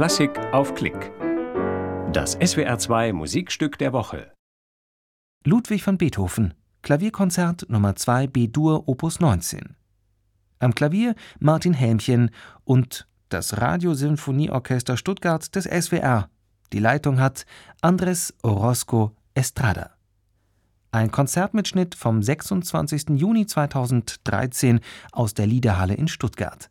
Klassik auf Klick. Das SWR2 Musikstück der Woche. Ludwig van Beethoven, Klavierkonzert Nummer 2 B-Dur Opus 19. Am Klavier Martin Helmchen und das Radiosinfonieorchester Stuttgart des SWR. Die Leitung hat Andres Orozco Estrada. Ein Konzertmitschnitt vom 26. Juni 2013 aus der Liederhalle in Stuttgart.